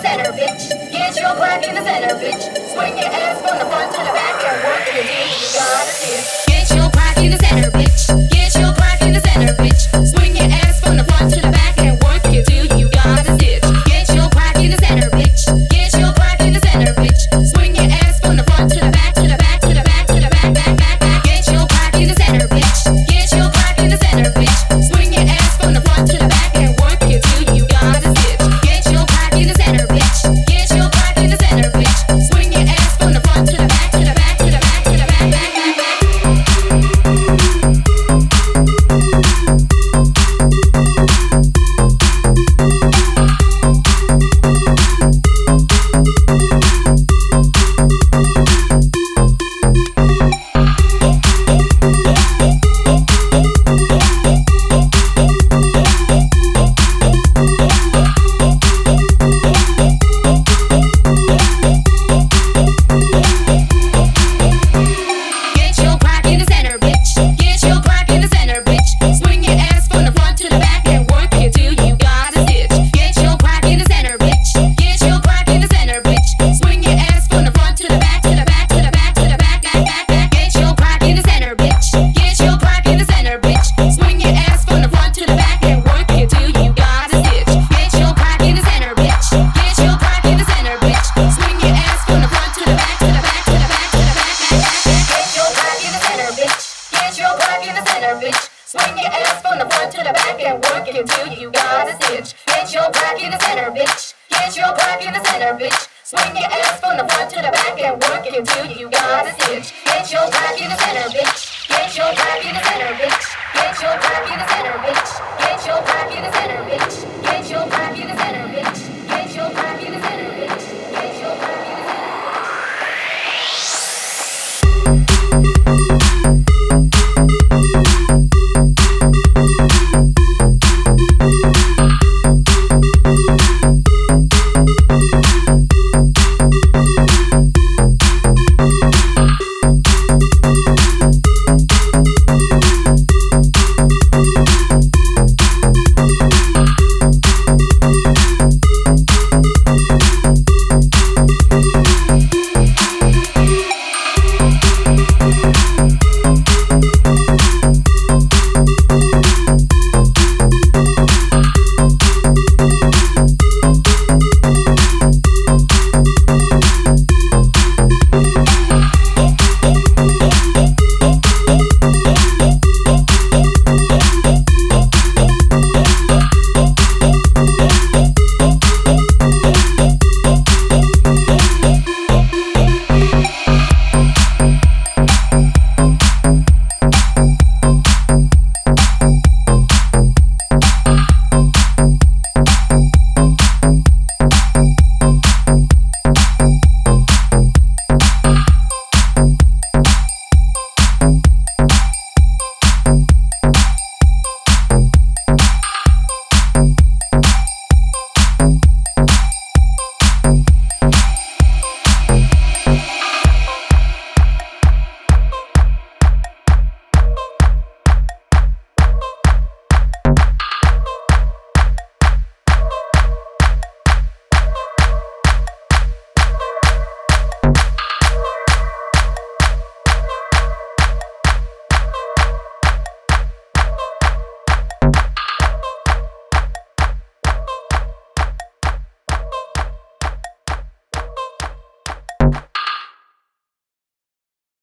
center, bitch. Get your black in the center, bitch. Swing your ass from the front to the back and work it in. You gotta dip. can work until you got a stitch. Get your back in the center, bitch. Get your back in the center, bitch. Swing your ass from the front to the back and work until you got a stitch. Get your back in the center, bitch. you